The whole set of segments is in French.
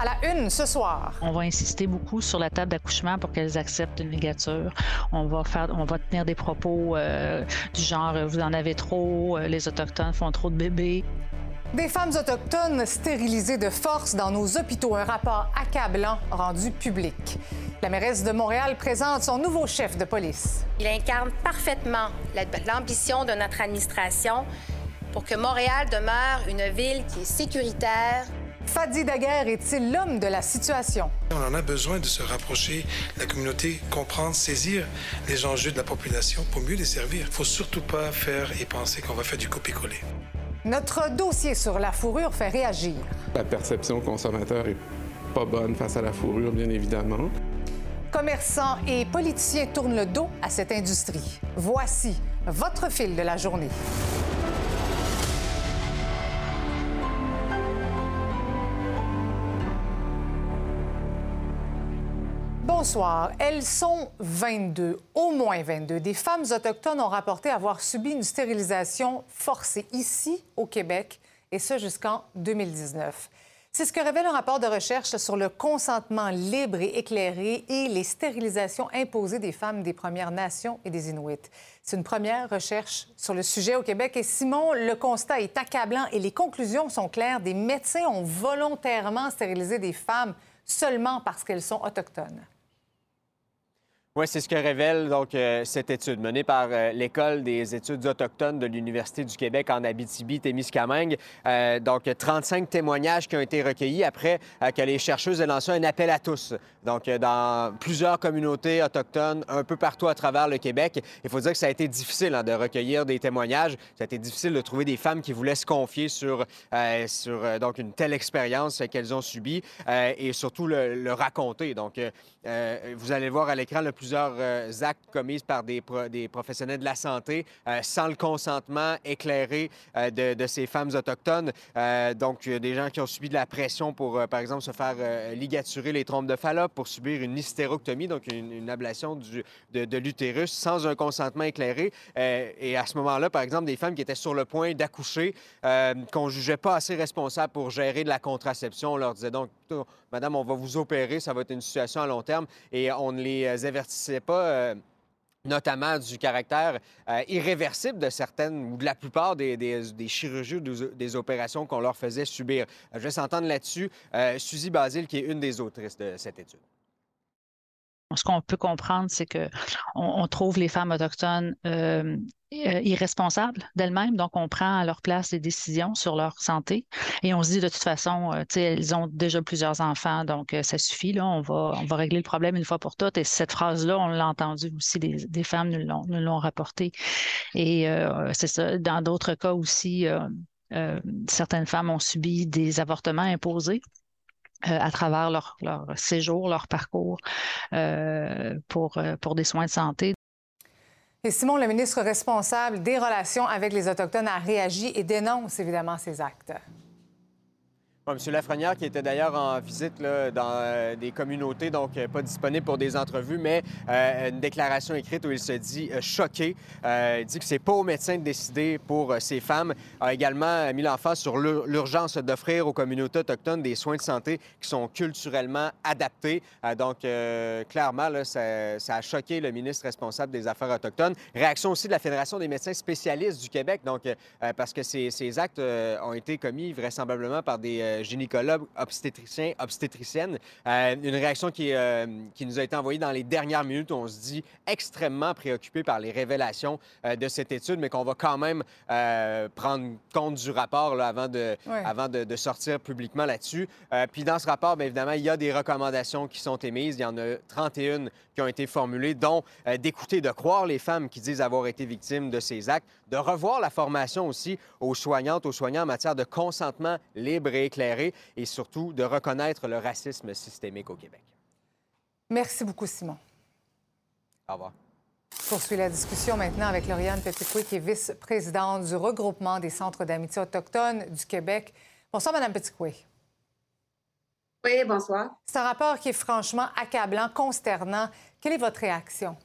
À la une ce soir. On va insister beaucoup sur la table d'accouchement pour qu'elles acceptent une ligature. On va faire, on va tenir des propos euh, du genre vous en avez trop, euh, les autochtones font trop de bébés. Des femmes autochtones stérilisées de force dans nos hôpitaux, un rapport accablant rendu public. La mairesse de Montréal présente son nouveau chef de police. Il incarne parfaitement l'ambition de notre administration pour que Montréal demeure une ville qui est sécuritaire, Fadi Daguerre est-il l'homme de la situation? On en a besoin de se rapprocher de la communauté, comprendre, saisir les enjeux de la population pour mieux les servir. Il ne faut surtout pas faire et penser qu'on va faire du copier-coller. Notre dossier sur la fourrure fait réagir. La perception consommateur est pas bonne face à la fourrure, bien évidemment. Commerçants et politiciens tournent le dos à cette industrie. Voici votre fil de la journée. Bonsoir. Elles sont 22, au moins 22. Des femmes autochtones ont rapporté avoir subi une stérilisation forcée ici, au Québec, et ce jusqu'en 2019. C'est ce que révèle un rapport de recherche sur le consentement libre et éclairé et les stérilisations imposées des femmes des Premières Nations et des Inuits. C'est une première recherche sur le sujet au Québec et Simon, le constat est accablant et les conclusions sont claires. Des médecins ont volontairement stérilisé des femmes seulement parce qu'elles sont autochtones. Oui, c'est ce que révèle donc euh, cette étude menée par euh, l'École des études autochtones de l'Université du Québec en Abitibi-Témiscamingue. Euh, donc, 35 témoignages qui ont été recueillis après que les chercheuses aient lancé un appel à tous. Donc, dans plusieurs communautés autochtones un peu partout à travers le Québec. Il faut dire que ça a été difficile hein, de recueillir des témoignages. Ça a été difficile de trouver des femmes qui voulaient se confier sur, sur donc une telle expérience qu'elles ont subie et surtout le, le raconter. Donc, vous allez voir à l'écran le plus plusieurs euh, actes commis par des, professionnels de la santé euh, sans le consentement éclairé euh, de, ces femmes autochtones. donc, des gens qui ont subi de la pression pour, par exemple, se faire ligaturer les trompes de Fallope, pour subir une hystérectomie, donc une, ablation du, de, l'utérus sans un consentement éclairé. et à ce moment-là, par exemple, des femmes qui étaient sur le point d'accoucher, qu'on jugeait pas assez responsables pour gérer de la contraception, on leur disait donc, Madame, on va vous opérer, ça va être une situation à long terme, et on les avertissait c'est pas euh, notamment du caractère euh, irréversible de certaines ou de la plupart des, chirurgies ou des, opérations qu'on leur faisait subir. Je vais s'entendre là-dessus. Euh, Suzy Basile, qui est une des autrices de cette étude. Ce qu'on peut comprendre, c'est qu'on on trouve les femmes autochtones euh, euh, irresponsables d'elles-mêmes, donc on prend à leur place des décisions sur leur santé et on se dit de toute façon, euh, elles ont déjà plusieurs enfants, donc ça suffit, là, on va, on va régler le problème une fois pour toutes. Et cette phrase-là, on l'a entendue aussi, des, femmes nous l'ont rapporté. Et c'est ça, dans d'autres cas aussi, certaines femmes ont subi des avortements imposés. Euh, à travers leur, séjour, leur parcours euh, pour, euh, pour des soins de santé. Et Simon, le ministre responsable des relations avec les Autochtones, a réagi et dénonce évidemment ces actes. M. Lafrenière, qui était d'ailleurs en visite dans euh, des communautés, donc euh, pas disponible pour des entrevues, mais euh, une déclaration écrite où il se dit choqué. il dit que c'est pas aux médecins de décider pour ces femmes. A également mis l'emphase sur l'urgence d'offrir aux communautés autochtones des soins de santé qui sont culturellement adaptés. donc, clairement, ça, a choqué le ministre responsable des Affaires autochtones. Réaction aussi de la Fédération des médecins spécialistes du Québec, donc, parce que ces, ces actes ont été commis vraisemblablement par des gynécologue, obstétricien, obstétricienne. Euh, une réaction qui, euh, qui, nous a été envoyée dans les dernières minutes. On se dit extrêmement préoccupé par les révélations euh, de cette étude, mais qu'on va quand même prendre compte du rapport là, avant, de, avant de, sortir publiquement là-dessus. puis dans ce rapport, bien évidemment, il y a des recommandations qui sont émises. Il y en a 31 qui ont été formulées, dont d'écouter, de croire les femmes qui disent avoir été victimes de ces actes, de revoir la formation aussi aux soignantes, aux soignants en matière de consentement libre et éclairé et surtout de reconnaître le racisme systémique au Québec. Merci beaucoup, Simon. Au revoir. Poursuit la discussion maintenant avec Lauriane Petitcoué, qui est vice-présidente du regroupement des centres d'amitié autochtones du Québec. Bonsoir, Madame Petitcoué. Oui, bonsoir. C'est un rapport qui est franchement accablant, consternant. Quelle est votre réaction?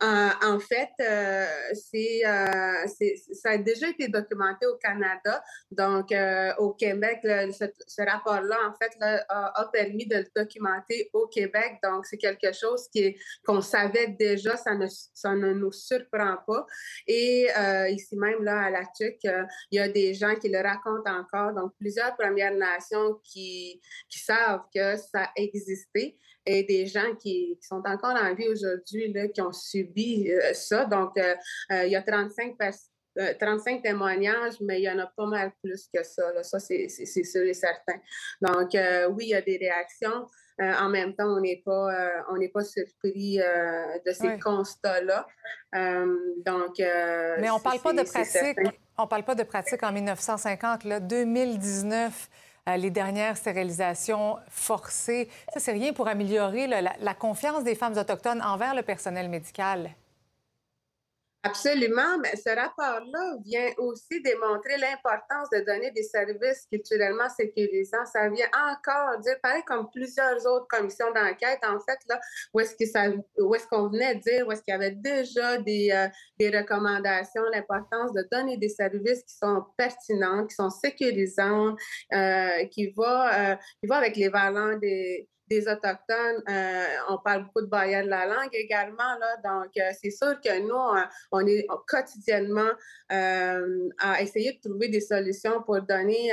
Euh, en fait, euh, euh, ça a déjà été documenté au Canada. Donc, au Québec, ce, rapport-là, en fait, a, permis de le documenter au Québec. Donc, c'est quelque chose qui qu'on savait déjà, ça ne, ça ne nous surprend pas. Et ici même, là, à la TUC, il y a des gens qui le racontent encore. Donc, plusieurs Premières Nations qui, qui savent que ça existait et des gens qui, sont encore en vie aujourd'hui, qui ont subi euh, ça. Donc, euh, euh, il y a 35 35 témoignages, mais il y en a pas mal plus que ça. Ça, c'est sûr et certain. Donc, oui, il y a des réactions. en même temps, on n'est pas, on n'est pas surpris de ces constats-là. donc, mais on parle pas de pratique. On parle pas de pratique en 1950. Là, 2019. Euh, les dernières stérilisations forcées. Ça, c'est rien pour améliorer la, confiance des femmes autochtones envers le personnel médical. Absolument, mais ce rapport-là vient aussi démontrer l'importance de donner des services culturellement sécurisants. Ça vient encore dire, pareil comme plusieurs autres commissions d'enquête, en fait, là, où est-ce où est-ce qu'on venait dire, où est-ce qu'il y avait déjà des, euh, des recommandations, l'importance de donner des services qui sont pertinents, qui sont sécurisants, euh, qui va, euh, avec les valeurs des des Autochtones. Euh, on parle beaucoup de barrière de la langue également. Là, donc, euh, c'est sûr que nous, on, est quotidiennement euh, à essayer de trouver des solutions pour donner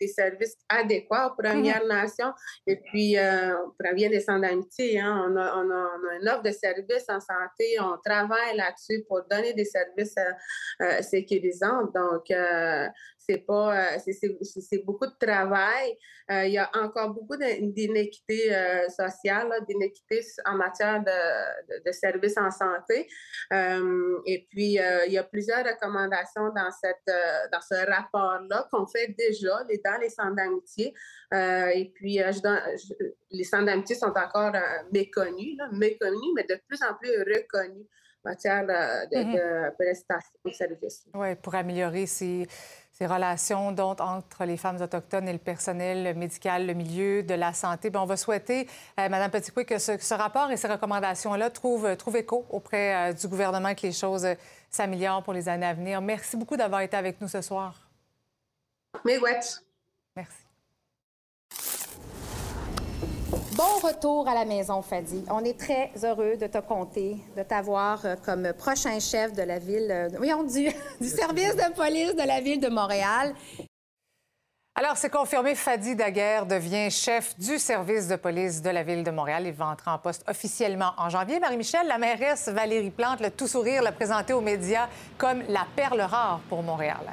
des services adéquats aux Premières mhm. Nations. Et puis, pour bien des centres d'amitié, hein, on, a, on, a, une offre de services en santé. On travaille là-dessus pour donner des services sécurisants. Donc, c'est pas, c'est beaucoup de travail. il y a encore beaucoup d'inéquité euh, sociale, d'inéquité en matière de, services en santé. Euh, et puis, euh, il y a plusieurs recommandations dans, cette, dans ce rapport-là qu'on fait déjà dans les centres d'amitié. et puis, les centres d'amitié sont encore méconnus, méconnus, mais de plus en plus reconnus en matière de, mm-hmm. prestations de services. Oui, pour améliorer ces ces relations dont entre les femmes autochtones et le personnel médical, le milieu de la santé. Bien, on va souhaiter, euh, Mme Petitcoué, que ce, rapport et ces recommandations-là trouvent, trouvent, écho auprès euh, du gouvernement, que les choses euh, s'améliorent pour les années à venir. Merci beaucoup d'avoir été avec nous ce soir. Mais. Merci. Bon retour à la maison, Fadi. On est très heureux de te compter, de t'avoir euh, comme prochain chef de la ville, euh, du, du service de police de la ville de Montréal. Alors, c'est confirmé, Fadi Daguerre devient chef du service de police de la Ville de Montréal. Il va entrer en poste officiellement en janvier. Marie-Michel, la mairesse Valérie Plante, le tout sourire, l'a présenté aux médias comme la perle rare pour Montréal.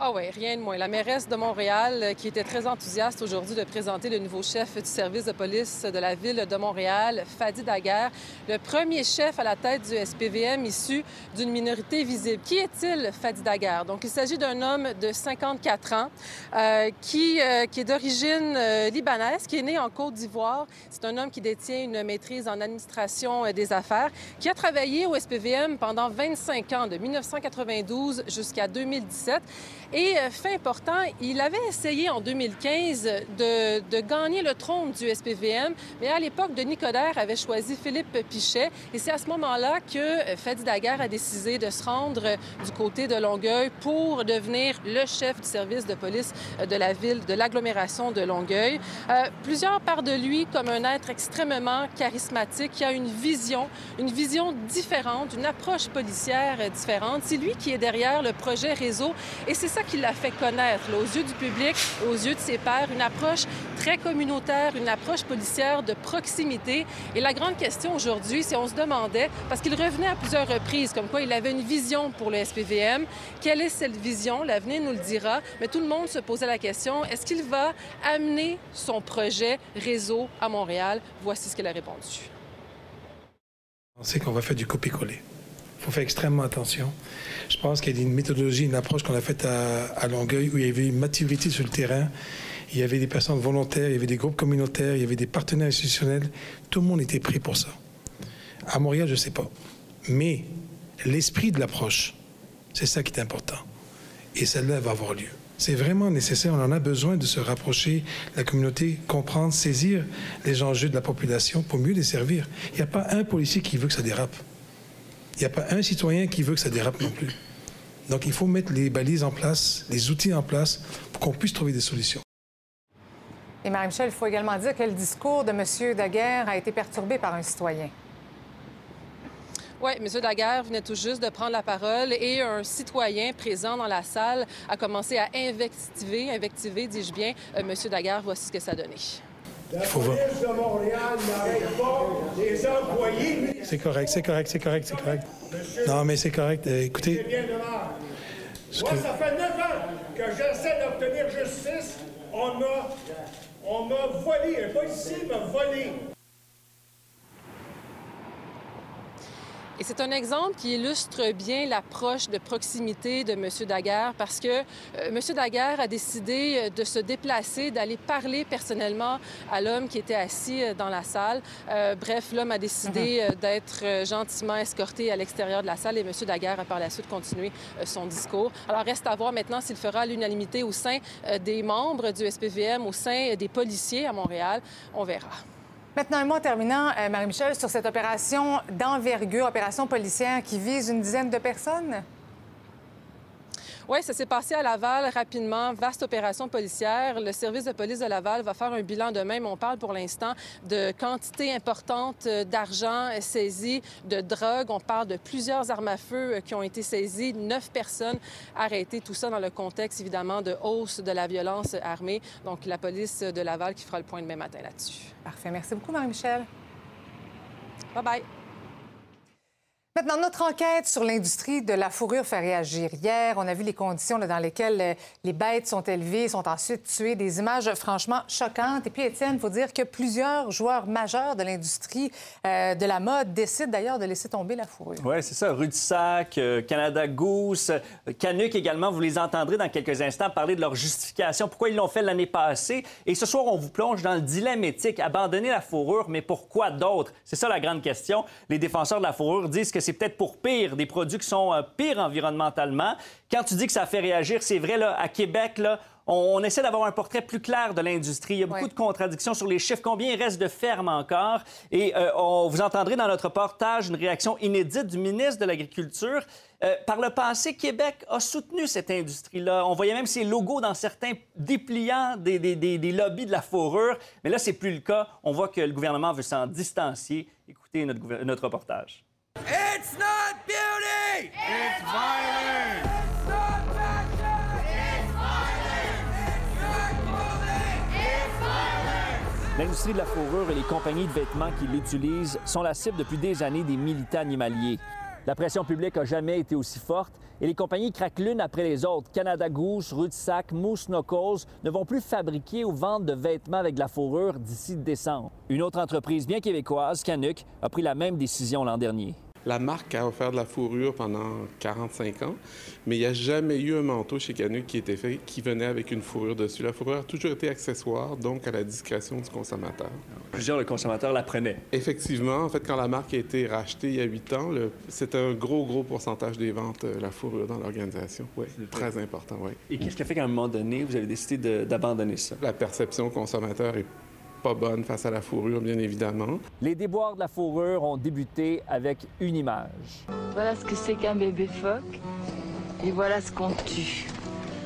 Ah oui, rien de moins. La mairesse de Montréal, euh, qui était très enthousiaste aujourd'hui de présenter le nouveau chef du service de police de la ville de Montréal, Fadi Daguerre, le premier chef à la tête du SPVM issu d'une minorité visible. Qui est-il, Fadi Daguerre? Donc, il s'agit d'un homme de 54 ans euh, euh, qui est d'origine libanaise, qui est né en Côte d'Ivoire. C'est un homme qui détient une maîtrise en administration des affaires, qui a travaillé au SPVM pendant 25 ans, de 1992 jusqu'à 2017. Et euh, fait important, il avait essayé en 2015 de, de, gagner le trône du SPVM, mais à l'époque, Denis Coderre avait choisi Philippe Pichet. Et c'est à ce moment-là que euh, Fadi Daguerre a décidé de se rendre euh, du côté de Longueuil pour devenir le chef du service de police de la ville, de l'agglomération de Longueuil. plusieurs parlent de lui comme un être extrêmement charismatique qui a une vision, une vision différente, une approche policière différente. C'est lui qui est derrière le projet réseau et c'est ça qui l'a fait connaître aux yeux du public, aux yeux de ses pairs, une approche très communautaire, une approche policière de proximité. Et la grande question aujourd'hui, c'est on se demandait, parce qu'il revenait à plusieurs reprises, comme quoi il avait une vision pour le SPVM. Quelle est cette vision? L'avenir nous le dira. Mais tout le monde se posait la question, est-ce qu'il va amener son projet réseau à Montréal? Voici ce qu'il a répondu. On sait qu'on va faire du copier-coller faut faire extrêmement attention. Je pense qu'il y a une méthodologie, une approche qu'on a faite à, à Longueuil où il y avait une maturité sur le terrain. Il y avait des personnes volontaires, il y avait des groupes communautaires, il y avait des partenaires institutionnels. Tout le monde était prêt pour ça. À Montréal, je ne sais pas. Mais l'esprit de l'approche, c'est ça qui est important. Et celle-là va avoir lieu. C'est vraiment nécessaire, on en a besoin de se rapprocher, la communauté, comprendre, saisir les enjeux de la population pour mieux les servir. Il n'y a pas un policier qui veut que ça dérape. Il n'y a pas un citoyen qui veut que ça dérape non plus. Donc il faut mettre les balises en place, les outils en place pour qu'on puisse trouver des solutions. Et Marie-Michel, il faut également dire que le discours de M. Daguerre a été perturbé par un citoyen. Oui, M. Daguerre venait tout juste de prendre la parole et un citoyen présent dans la salle a commencé à invectiver, invectiver, dis-je bien, euh, M. Daguerre. Voici ce que ça a donné. Il faut voir. C'est correct, c'est correct, c'est correct, c'est correct. Non, mais c'est correct. Euh, écoutez, Moi, que- ça fait 9 ans que j'essaie d'obtenir justice. On m'a, on m'a volé. Un policier m'a volé. Et c'est un exemple qui illustre bien l'approche de proximité de M. Daguerre parce que euh, M. Daguerre a décidé euh, de se déplacer, d'aller parler personnellement à l'homme qui était assis euh, dans la salle. Euh, bref, l'homme a décidé euh, d'être gentiment escorté à l'extérieur de la salle et M. Daguerre a par la suite continué son discours. Alors, reste à voir maintenant s'il fera l'unanimité au sein des membres du SPVM, au sein des policiers à Montréal. On verra. Maintenant, un mot en terminant, euh, Marie-Michel, sur cette opération d'envergure, opération policière qui vise une dizaine de personnes? Oui, ça s'est passé à Laval rapidement. Vaste opération policière. Le service de police de Laval va faire un bilan demain, mais on parle pour l'instant de quantité importante euh, d'argent saisi, de drogue. On parle de plusieurs armes à feu euh, qui ont été saisies, neuf personnes arrêtées. Tout ça dans le contexte, évidemment, de hausse de la violence armée. Donc, la police de Laval qui fera le point demain matin là-dessus. Parfait. Merci beaucoup, Marie-Michel. Bye-bye. Maintenant, notre enquête sur l'industrie de la fourrure fait réagir. Hier, on a vu les conditions dans lesquelles euh, les bêtes sont élevées, sont ensuite tuées, des images franchement choquantes. Et puis, Étienne, il faut dire que plusieurs joueurs majeurs de l'industrie euh, de la mode décident d'ailleurs de laisser tomber la fourrure. Oui, c'est ça. Rudissac, euh, Canada Goose, euh, Canuck également. Vous les entendrez dans quelques instants parler de leur justification, pourquoi ils l'ont fait l'année passée. Et ce soir, on vous plonge dans le dilemme éthique. Abandonner la fourrure, mais pourquoi d'autres? C'est ça la grande question. Les défenseurs de la fourrure disent que c'est peut-être pour pire, des produits qui sont euh, pires environnementalement. Quand tu dis que ça fait réagir, c'est vrai, là, à Québec, là, on, essaie d'avoir un portrait plus clair de l'industrie. Il y a beaucoup Ouais. de contradictions sur les chiffres. Combien il reste de fermes encore? Et euh, on, vous entendrez dans notre reportage une réaction inédite du ministre de l'Agriculture. Euh, par le passé, Québec a soutenu cette industrie-là. On voyait même ses logos dans certains dépliants des, des- des- des lobbies de la fourrure. Mais là, c'est plus le cas. On voit que le gouvernement veut s'en distancier. Écoutez notre, notre reportage. It's not beauty! It's violence! It's not passion! It's violence! It's not clothing! It's violence! L'industrie de la fourrure et les compagnies de vêtements qui l'utilisent sont la cible depuis des années des militants animaliers. La pression publique n'a jamais été aussi forte et les compagnies craquent l'une après les autres. Canada Goose, Rudsac, Moose Knuckles ne vont plus fabriquer ou vendre de vêtements avec de la fourrure d'ici décembre. Une autre entreprise bien québécoise, Canuck, a pris la même décision l'an dernier. La marque a offert de la fourrure pendant 45 ans, mais il n'y a jamais eu un manteau chez Canuck qui était fait qui venait avec une fourrure dessus. La fourrure a toujours été accessoire, donc à la discrétion du consommateur. Plusieurs, le consommateur la prenait. Effectivement, en fait, quand la marque a été rachetée il y a 8 ans, le- c'est un gros, gros pourcentage des ventes, euh, la fourrure dans l'organisation. Oui, très important, oui. Et qu'est-ce qui a fait qu'à un moment donné, vous avez décidé d'abandonner ça? La perception consommateur est pas bonne face à la fourrure, bien évidemment. Les déboires de la fourrure ont débuté avec une image. Voilà ce que c'est qu'un bébé phoque. Et voilà ce qu'on tue.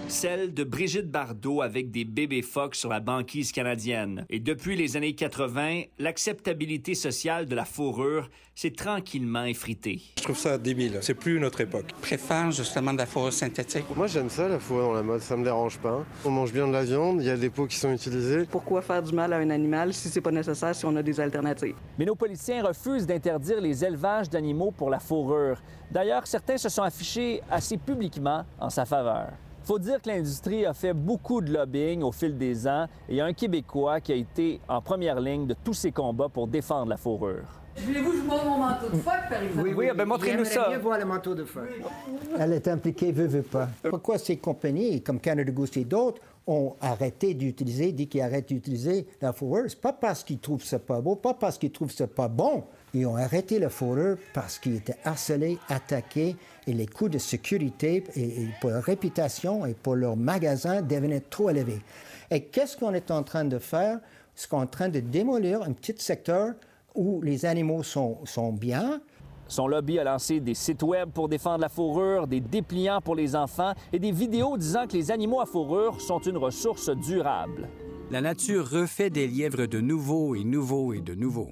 Celle de Brigitte Bardot avec des bébés phoques sur la banquise canadienne. Et depuis les années 80, l'acceptabilité sociale de la fourrure s'est tranquillement effritée. Je trouve ça débile. C'est plus notre époque. Je préfère justement de la fourrure synthétique. Moi j'aime ça, la fourrure dans la mode, ça me dérange pas. On mange bien de la viande, il y a des peaux qui sont utilisées. Pourquoi faire du mal à un animal si c'est pas nécessaire, si on a des alternatives? Mais nos policiers refusent d'interdire les élevages d'animaux pour la fourrure. D'ailleurs, certains se sont affichés assez publiquement en sa faveur. Faut dire que l'industrie a fait beaucoup de lobbying au fil des ans et il y a un Québécois qui a été en première ligne de tous ces combats pour défendre la fourrure. Voulez-vous que je vous montre mon manteau de phoque, par exemple? Oui, oui, ben montrez-nous ça. Bien voir le manteau de phoque. Elle est impliquée, veut, veut pas. Pourquoi ces compagnies, comme Canada Goose et d'autres, ont arrêté d'utiliser, dit qu'ils arrêtent d'utiliser la fourrure? C'est pas parce qu'ils trouvent ça pas beau, pas parce qu'ils trouvent ça pas bon. Ils ont arrêté la fourrure parce qu'ils étaient harcelés, attaqués, et les coûts de sécurité et, et pour leur réputation et pour leur magasin devenaient trop élevés. Et qu'est-ce qu'on est en train de faire? C'est qu'on est en train de démolir un petit secteur où les animaux sont, sont bien, Son lobby a lancé des sites web pour défendre la fourrure, des dépliants pour les enfants et des vidéos disant que les animaux à fourrure sont une ressource durable. La nature refait des lièvres de nouveau et nouveau et de nouveau.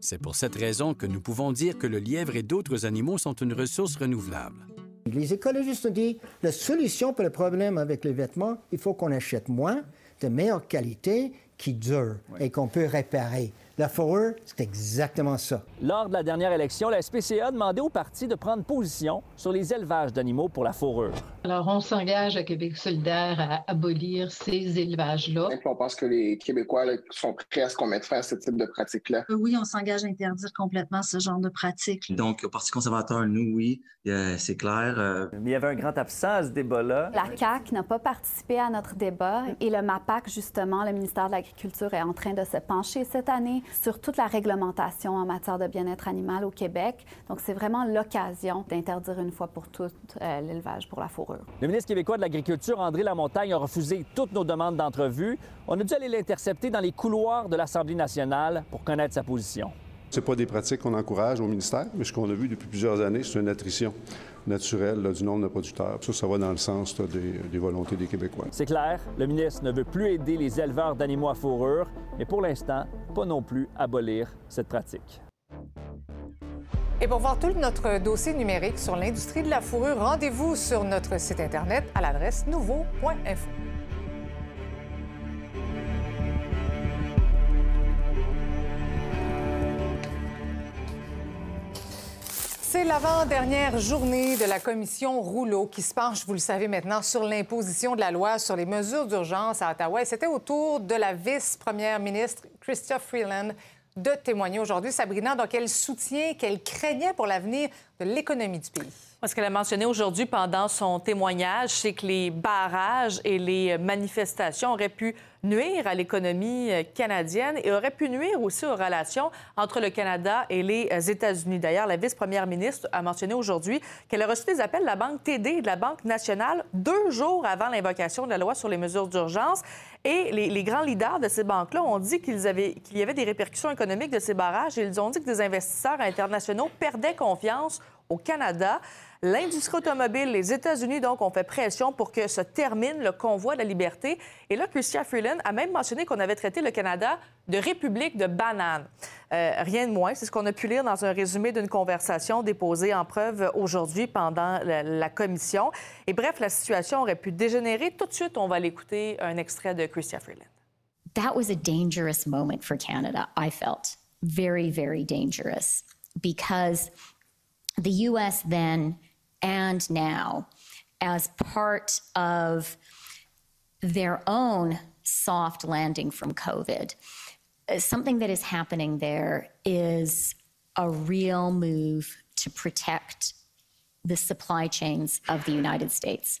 C'est pour cette raison que nous pouvons dire que le lièvre et d'autres animaux sont une ressource renouvelable. Les écologistes ont dit la solution pour le problème avec les vêtements, il faut qu'on achète moins, de meilleure qualité, qui durent et qu'on peut réparer. La fourrure, c'est exactement ça. Lors de la dernière élection, la SPCA a demandé au parti de prendre position sur les élevages d'animaux pour la fourrure. Alors, on s'engage à Québec solidaire à abolir ces élevages-là. On pense que les Québécois là, sont prêts à ce qu'on mette fin à ce type de pratique-là. Oui, on s'engage à interdire complètement ce genre de pratique. Donc, au Parti conservateur, nous, oui, euh, c'est clair. euh, Mais il y avait un grand absent à ce débat-là. La CAQ n'a pas participé à notre débat et le MAPAC, justement, le ministère de l'Agriculture, est en train de se pencher cette année sur toute la réglementation en matière de bien-être animal au Québec. Donc, c'est vraiment l'occasion d'interdire une fois pour toutes euh, l'élevage pour la fourrure. Le ministre québécois de l'Agriculture, André Lamontagne, a refusé toutes nos demandes d'entrevue. On a dû aller l'intercepter dans les couloirs de l'Assemblée nationale pour connaître sa position. Ce pas des pratiques qu'on encourage au ministère, mais ce qu'on a vu depuis plusieurs années, c'est une attrition naturelle là, du nombre de producteurs. Ça, ça va dans le sens là, des, des volontés des Québécois. C'est clair, le ministre ne veut plus aider les éleveurs d'animaux à fourrure, mais pour l'instant, pas non plus abolir cette pratique. Et pour voir tout notre dossier numérique sur l'industrie de la fourrure, rendez-vous sur notre site Internet à l'adresse nouveau.info. C'est l'avant-dernière journée de la commission Rouleau qui se penche, vous le savez maintenant, sur l'imposition de la loi sur les mesures d'urgence à Ottawa. Et c'était au tour de la vice-première ministre Chrystia Freeland de témoigner aujourd'hui. Sabrina, donc elle soutient qu'elle craignait pour l'avenir de l'économie du pays? Ce qu'elle a mentionné aujourd'hui pendant son témoignage, c'est que les barrages et les manifestations auraient pu nuire à l'économie euh, canadienne et auraient pu nuire aussi aux relations entre le Canada et les euh, États-Unis. D'ailleurs, la vice-première ministre a mentionné aujourd'hui qu'elle a reçu des appels de la Banque TD et de la Banque nationale deux jours avant l'invocation de la loi sur les mesures d'urgence. Et les, grands leaders de ces banques-là ont dit qu'il y avait des répercussions économiques de ces barrages et ils ont dit que des investisseurs internationaux perdaient confiance au Canada. L'industrie automobile, les États-Unis, donc, ont fait pression pour que se termine le convoi de la liberté. Et là, Chrystia Freeland a même mentionné qu'on avait traité le Canada de république de bananes. Euh, rien de moins, c'est ce qu'on a pu lire dans un résumé d'une conversation déposée en preuve aujourd'hui pendant la, commission. Et bref, la situation aurait pu dégénérer. Tout de suite, on va l'écouter, un extrait de Chrystia Freeland. that was a dangerous moment for Canada, I felt. Very, very dangerous. Because the US then and now, as part of their own soft landing from COVID, something that is happening there is a real move to protect the supply chains of the United States.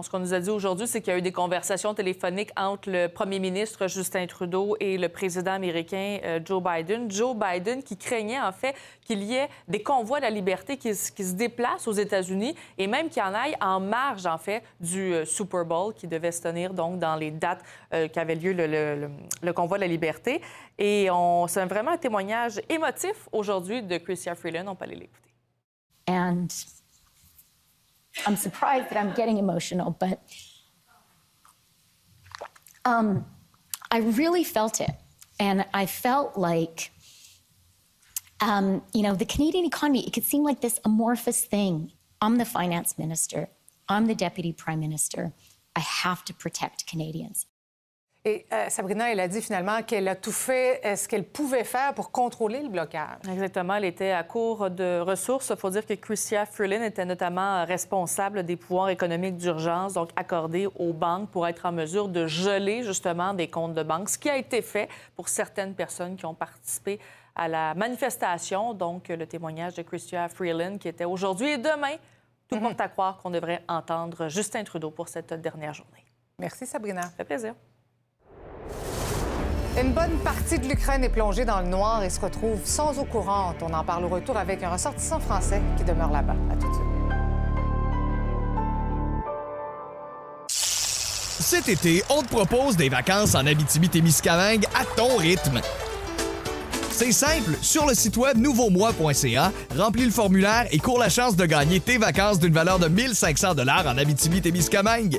Ce qu'on nous a dit aujourd'hui, c'est qu'il y a eu des conversations téléphoniques entre le premier ministre Justin Trudeau et le président américain euh, Joe Biden. Joe Biden qui craignait en fait qu'il y ait des convois de la liberté qui, se- déplacent aux États-Unis et même qui en aillent en marge en fait du euh, Super Bowl qui devait se tenir donc dans les dates euh, qu'avait lieu le, convoi de la liberté. Et c'est vraiment un témoignage émotif aujourd'hui de Chrystia Freeland. On peut aller l'écouter. I'm surprised that I'm getting emotional, but um, I really felt it. And I felt like, um, you know, the Canadian economy, it could seem like this amorphous thing. I'm the finance minister, I'm the deputy prime minister. I have to protect Canadians. Et euh, Sabrina, elle a dit finalement qu'elle a tout fait euh, ce qu'elle pouvait faire pour contrôler le blocage. Exactement. Elle était à court de ressources. Il faut dire que Chrystia Freeland était notamment responsable des pouvoirs économiques d'urgence, donc accordés aux banques pour être en mesure de geler justement des comptes de banque, ce qui a été fait pour certaines personnes qui ont participé à la manifestation. Donc, le témoignage de Chrystia Freeland qui était aujourd'hui et demain. Tout porte à croire qu'on devrait entendre Justin Trudeau pour cette dernière journée. Merci, Sabrina. Ça fait plaisir. Une bonne partie de l'Ukraine est plongée dans le noir et se retrouve sans eau courante. On en parle au retour avec un ressortissant français qui demeure là-bas. À tout de suite. Cet été, on te propose des vacances en Abitibi-Témiscamingue à ton rythme. C'est simple, sur le site web nouveaumois.ca, remplis le formulaire et cours la chance de gagner tes vacances d'une valeur de 1500 dollars en Abitibi-Témiscamingue.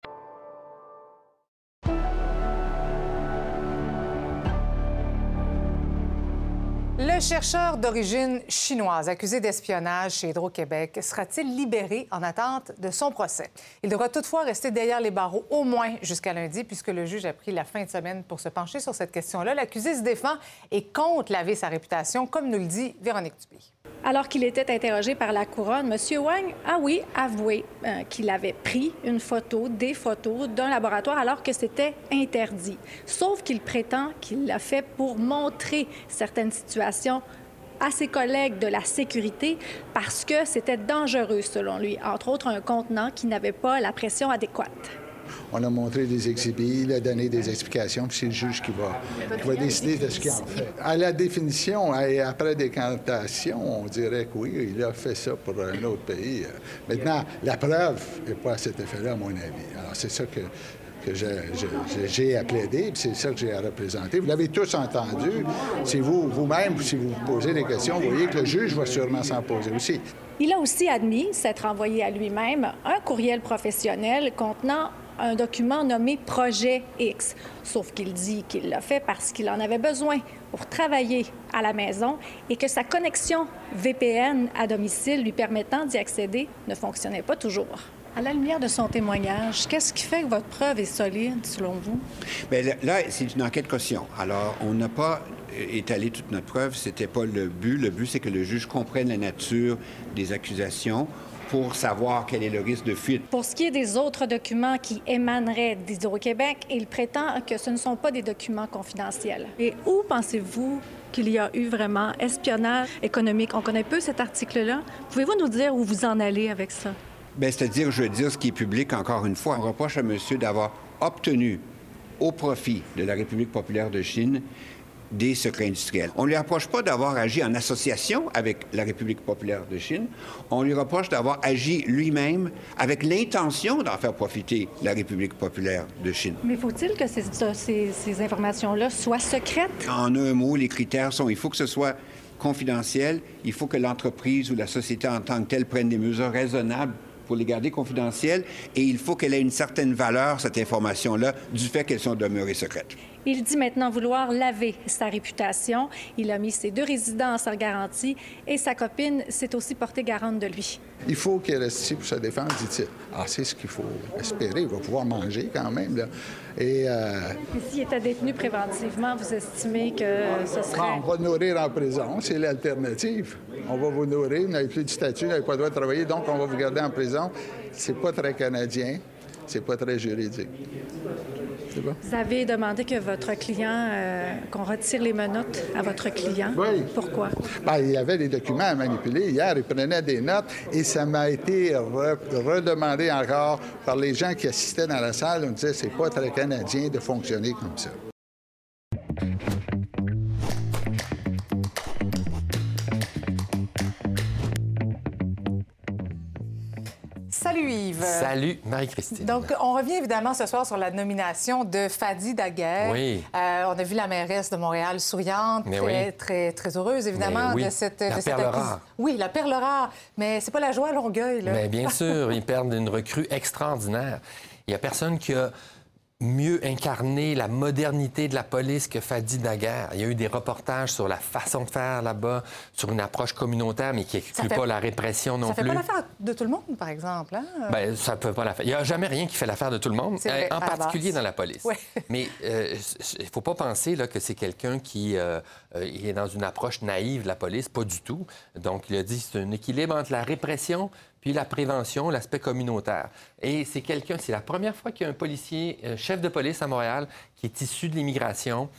Chercheur d'origine chinoise accusé d'espionnage chez Hydro-Québec sera-t-il libéré en attente de son procès? Il devra toutefois rester derrière les barreaux au moins jusqu'à lundi, puisque le juge a pris la fin de semaine pour se pencher sur cette question-là. L'accusé se défend et compte laver sa réputation, comme nous le dit Véronique Dubé. Alors qu'il était interrogé par la couronne, M. Wang a, oui, avoué euh, qu'il avait pris une photo, des photos d'un laboratoire alors que c'était interdit. Sauf qu'il prétend qu'il l'a fait pour montrer certaines situations à ses collègues de la sécurité parce que c'était dangereux selon lui, entre autres un contenant qui n'avait pas la pression adéquate. On a montré des exhibits, il a donné des explications, puis c'est le juge qui va, qui va décider de ce qu'il en fait. À la définition, et après décantation, on dirait que oui, il a fait ça pour un autre pays. Maintenant, la preuve n'est pas à cet effet-là, à mon avis. Alors, c'est ça que, que j'ai à plaider, c'est ça que j'ai à représenter. Vous l'avez tous entendu. C'est vous, vous-même, si vous vous posez des questions, vous voyez que le juge va sûrement s'en poser aussi. Il a aussi admis s'être envoyé à lui-même un courriel professionnel contenant un document nommé Projet X. Sauf qu'il dit qu'il l'a fait parce qu'il en avait besoin pour travailler à la maison et que sa connexion VPN à domicile lui permettant d'y accéder ne fonctionnait pas toujours. À la lumière de son témoignage, qu'est-ce qui fait que votre preuve est solide, selon vous? Bien, là, c'est une enquête caution. Alors, on n'a pas étalé toute notre preuve. C'était pas le but. Le but, c'est que le juge comprenne la nature des accusations pour savoir quel est le risque de fuite. Pour ce qui est des autres documents qui émaneraient d'Hydro-Québec, il prétend que ce ne sont pas des documents confidentiels. Et où pensez-vous qu'il y a eu vraiment espionnage économique? On connaît peu cet article-là. Pouvez-vous nous dire où vous en allez avec ça? Bien, c'est-à-dire, je veux dire ce qui est public encore une fois. On reproche à monsieur d'avoir obtenu au profit de la République populaire de Chine des secrets industriels. On ne lui reproche pas d'avoir agi en association avec la République populaire de Chine. On lui reproche d'avoir agi lui-même avec l'intention d'en faire profiter la République populaire de Chine. Mais faut-il que ces, ces, ces informations-là soient secrètes? En un mot, les critères sont il faut que ce soit confidentiel, il faut que l'entreprise ou la société en tant que telle prenne des mesures raisonnables pour les garder confidentielles et il faut qu'elle ait une certaine valeur, cette information-là, du fait qu'elles sont demeurées secrètes. Il dit maintenant vouloir laver sa réputation. Il a mis ses deux résidences en garantie et sa copine s'est aussi portée garante de lui. Il faut qu'il reste ici pour se défendre, dit-il. Ah, c'est ce qu'il faut espérer. Il va pouvoir manger quand même. Là. Et, euh... s'il était détenu préventivement, vous estimez que ce serait... on va nourrir en prison. C'est l'alternative. On va vous nourrir. Vous n'avez plus de statut, vous n'avez pas le droit de travailler, donc on va vous garder en prison. C'est pas très canadien. C'est pas très juridique. Vous avez demandé que votre client, euh, qu'on retire les menottes à votre client. Oui. Pourquoi? Bien, il y avait des documents à manipuler. Hier, il prenait des notes et ça m'a été redemandé encore par les gens qui assistaient dans la salle. On disait, c'est pas très canadien de fonctionner comme ça. Salut Marie-Christine. Donc, on revient évidemment ce soir sur la nomination de Fadi Daguerre. Oui. Euh, on a vu la mairesse de Montréal souriante, très, oui. très, très heureuse évidemment oui. de cette, La de perle rare. Oui, la perle rare. Mais c'est pas la joie à Longueuil. Là. Mais bien sûr, ils perdent une recrue extraordinaire. Il n'y a personne qui a mieux incarner la modernité de la police que Fadi Daguerre. Il y a eu des reportages sur la façon de faire là-bas, sur une approche communautaire, mais qui n'exclut fait- pas la répression non ça fait plus. pas l'affaire de tout le monde, par exemple. Hein? Ben, ça peut pas la faire. Il n'y a jamais rien qui fait l'affaire de tout le monde, vrai, euh, en particulier dans la police. Ouais. Mais euh, il ne faut pas penser là, que c'est quelqu'un qui euh, euh, est dans une approche naïve de la police, pas du tout. Donc, il a dit c'est un équilibre entre la répression puis la prévention, l'aspect communautaire. Et c'est quelqu'un, c'est la première fois qu'il y a un policier, euh, chef de police à Montréal, qui est issu de l'immigration.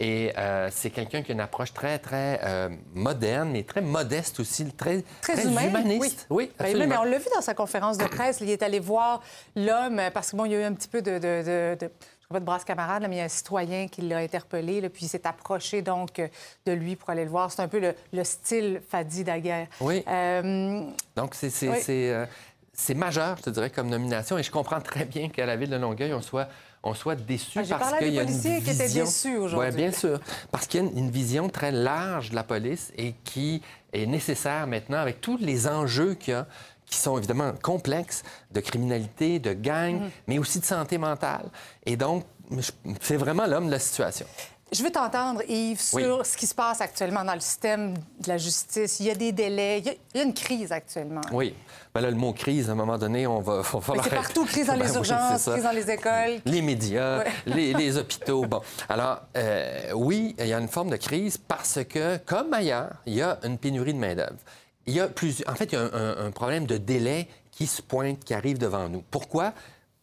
Et euh, c'est quelqu'un qui a une approche très, très euh, moderne, mais très modeste aussi, très, Très, humain. humaniste. Oui, Ben, absolument. mais on l'a vu dans sa conférence de presse. Il est allé voir l'homme parce que bon, il y a eu un petit peu de, de, de, de- de brasse camarade, là, mais il y a un citoyen qui l'a interpellé, là, puis il s'est approché donc euh, de lui pour aller le voir. C'est un peu le, le style Fadi Daguerre. Oui. Euh, Donc, c'est c'est- Oui. c'est, euh, c'est majeur, je te dirais, comme nomination. Et je comprends très bien qu'à la ville de Longueuil, on soit, on soit déçu Ah, parce qu'il y a une policiers qui étaient vision... déçus aujourd'hui. Oui, bien sûr. Parce qu'il y a une, une vision très large de la police et qui est nécessaire maintenant avec tous les enjeux qu'il y a qui sont évidemment complexes de criminalité, de gang, Mhm. mais aussi de santé mentale. Et donc, c'est vraiment l'homme de la situation. Je veux t'entendre, Yves, sur Oui. ce qui se passe actuellement dans le système de la justice. Il y a des délais, il y a, il y a une crise actuellement. Oui. Ben là, le mot crise, à un moment donné, on va, va falloir... c'est partout, crise dans Ben les urgences, crise dans les écoles. Les médias, Ouais. les, les hôpitaux. Bon. Alors, euh, oui, il y a une forme de crise parce que, comme ailleurs, il y a une pénurie de main-d'œuvre. Il y a plus... En fait, il y a un, un- un problème de délai qui se pointe, qui arrive devant nous. Pourquoi?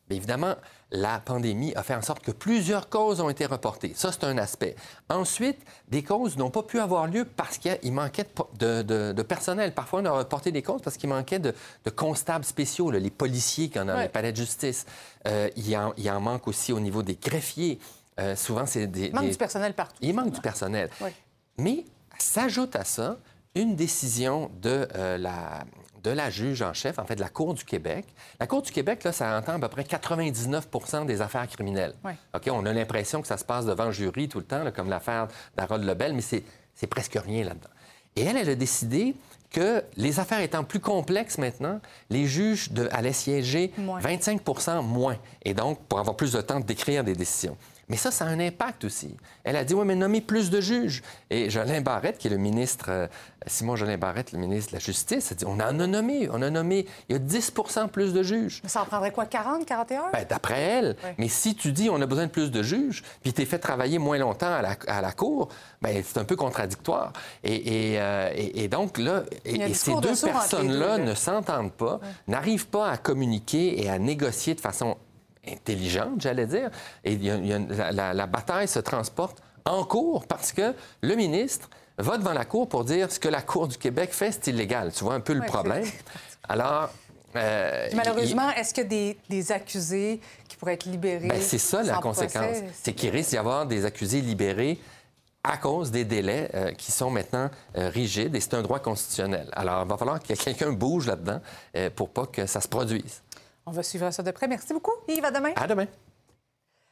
Bien évidemment, la pandémie a fait en sorte que plusieurs causes ont été reportées. Ça, c'est un aspect. Ensuite, des causes n'ont pas pu avoir lieu parce qu'il manquait de, personnel. Parfois, on a reporté des causes parce qu'il manquait de, de constables spéciaux, là, les policiers qui ont Ouais. les palais de justice. Euh, il, y en, il en manque aussi au niveau des greffiers. Euh, souvent, c'est des... Il manque des- du personnel partout. il manque du personnel. Oui. Mais s'ajoute à ça une décision de, euh, la, de la juge en chef, en fait, de la Cour du Québec. La Cour du Québec, là, ça entend à peu près 99% des affaires criminelles. Oui. OK, on a l'impression que ça se passe devant le jury tout le temps, là, comme l'affaire d'Harold Lebel, mais c'est c'est presque rien là-dedans. Et elle, elle a décidé que les affaires étant plus complexes maintenant, les juges de, allaient siéger Moins. 25% moins, et donc pour avoir plus de temps d'écrire des décisions. Mais ça, ça a un impact aussi. Elle a dit, oui, mais nommez plus de juges. Et Jolin Barrette, qui est le ministre, euh, Simon Jolin Barrette, le ministre de la Justice, a dit, on en a nommé, on a nommé, il y a 10% plus de juges. Mais ça en prendrait quoi, 40, 41? Ben, D'après elle. Oui. Mais si tu dis on a besoin de plus de juges, puis tu es fait travailler moins longtemps à la, à la cour, ben, c'est un peu contradictoire. Et, et, euh, et- et donc, là, ces deux personnes-là ne s'entendent pas, n'arrivent pas à communiquer et à négocier de façon intelligente, j'allais dire. Et il y a- il y a- la, bataille se transporte en cours parce que le ministre va devant la cour pour dire ce que la Cour du Québec fait, c'est illégal. Tu vois un peu le Ouais, problème? Alors. euh, il- malheureusement, est-ce qu'il y a des, des accusés qui pourraient être libérés? ben, c'est ça la conséquence. C'est qu'il risque d'y avoir des accusés libérés à cause des délais euh, qui sont maintenant euh, rigides et c'est un droit constitutionnel. Alors, il va falloir que quelqu'un bouge là-dedans pour pas que ça se produise. On va suivre ça de près. Merci beaucoup. Yves, à demain. À demain.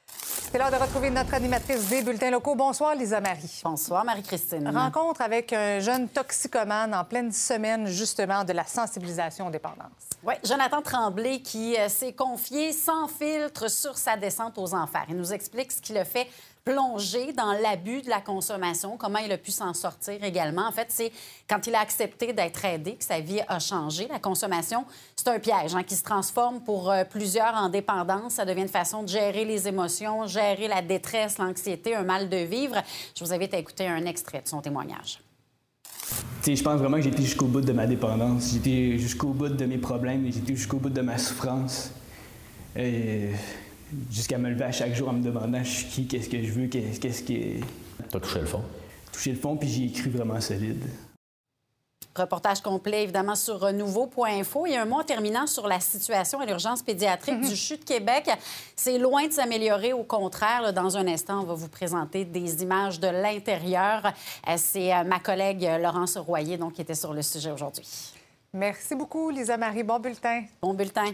C'est l'heure de retrouver notre animatrice des bulletins locaux. Bonsoir, Lisa Marie. Bonsoir, Marie-Christine. Rencontre avec un jeune toxicomane en pleine semaine, justement, de la sensibilisation aux dépendances. Oui, Jonathan Tremblay qui euh, s'est confié sans filtre sur sa descente aux enfers. Il nous explique ce qui le fait plonger dans l'abus de la consommation, comment il a pu s'en sortir également. En fait, c'est quand il a accepté d'être aidé que sa vie a changé. La consommation, c'est un piège hein, qui se transforme pour euh, plusieurs en dépendance. Ça devient une façon de gérer les émotions, gérer la détresse, l'anxiété, un mal de vivre. Je vous invite à écouter un extrait de son témoignage. Je pense vraiment que été jusqu'au bout de ma dépendance. Été jusqu'au bout de mes problèmes. Été jusqu'au bout de ma souffrance. Jusqu'à me lever à chaque jour en me demandant je suis qui, qu'est-ce que je veux, qu'est- qu'est-ce qui. T'as touché le fond. Touché le fond, puis j'y ai cru vraiment solide. Reportage complet, évidemment, sur renouveau.info. Et un mot en terminant sur la situation à l'urgence pédiatrique du CHU de Québec. C'est loin de s'améliorer. Au contraire, là, dans un instant, on va vous présenter des images de l'intérieur. Euh, C'est euh, ma collègue euh, Laurence Royer donc, qui était sur le sujet aujourd'hui. Merci beaucoup, Lisa Marie. Bon bulletin. Bon bulletin.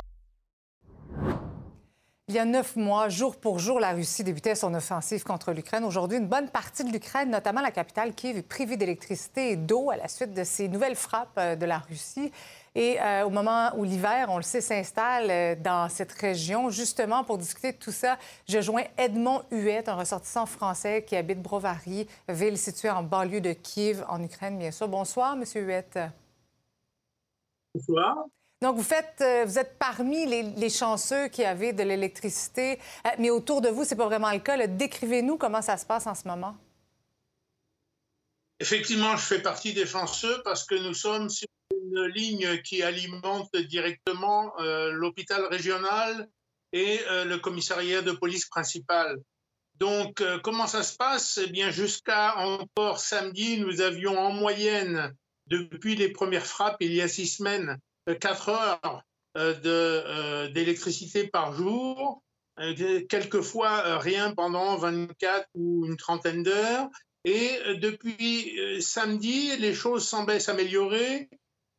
Il y a neuf mois, jour pour jour, la Russie débutait son offensive contre l'Ukraine. Aujourd'hui, une bonne partie de l'Ukraine, notamment la capitale Kiev, est privée d'électricité et d'eau à la suite de ces nouvelles frappes euh, de la Russie. Et euh, au moment où l'hiver, on le sait, s'installe euh, dans cette région, justement pour discuter de tout ça, je joins Edmond Huette, un ressortissant français qui habite Brovary, ville située en banlieue de Kiev, en Ukraine, bien sûr. Bonsoir, Monsieur Huette. Bonsoir. Donc, euh, vous êtes parmi les, chanceux qui avaient de l'électricité, euh, mais autour de vous, c'est pas vraiment le cas. Décrivez-nous comment ça se passe en ce moment. Effectivement, je fais partie des chanceux parce que nous sommes sur une ligne qui alimente directement euh, l'hôpital régional et le commissariat de police principal. Donc, comment ça se passe? Eh bien, jusqu'à encore samedi, nous avions en moyenne, depuis les premières frappes, il y a six semaines, 4 heures euh, d'électricité par jour, euh, quelquefois euh, rien pendant 24 ou une trentaine d'heures. Et depuis samedi, les choses semblent s'améliorer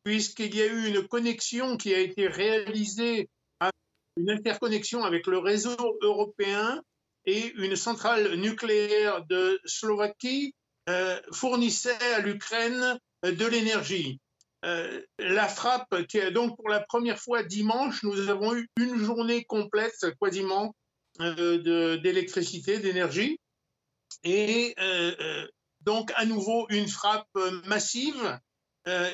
puisqu'il y a eu une connexion qui a été réalisée, une interconnexion avec le réseau européen et une centrale nucléaire de Slovaquie fournissait à l'Ukraine de l'énergie. Euh, la frappe, qui donc pour la première fois dimanche, nous avons eu une journée complète quasiment euh, d'électricité, d'énergie. Et euh, donc à nouveau une frappe massive,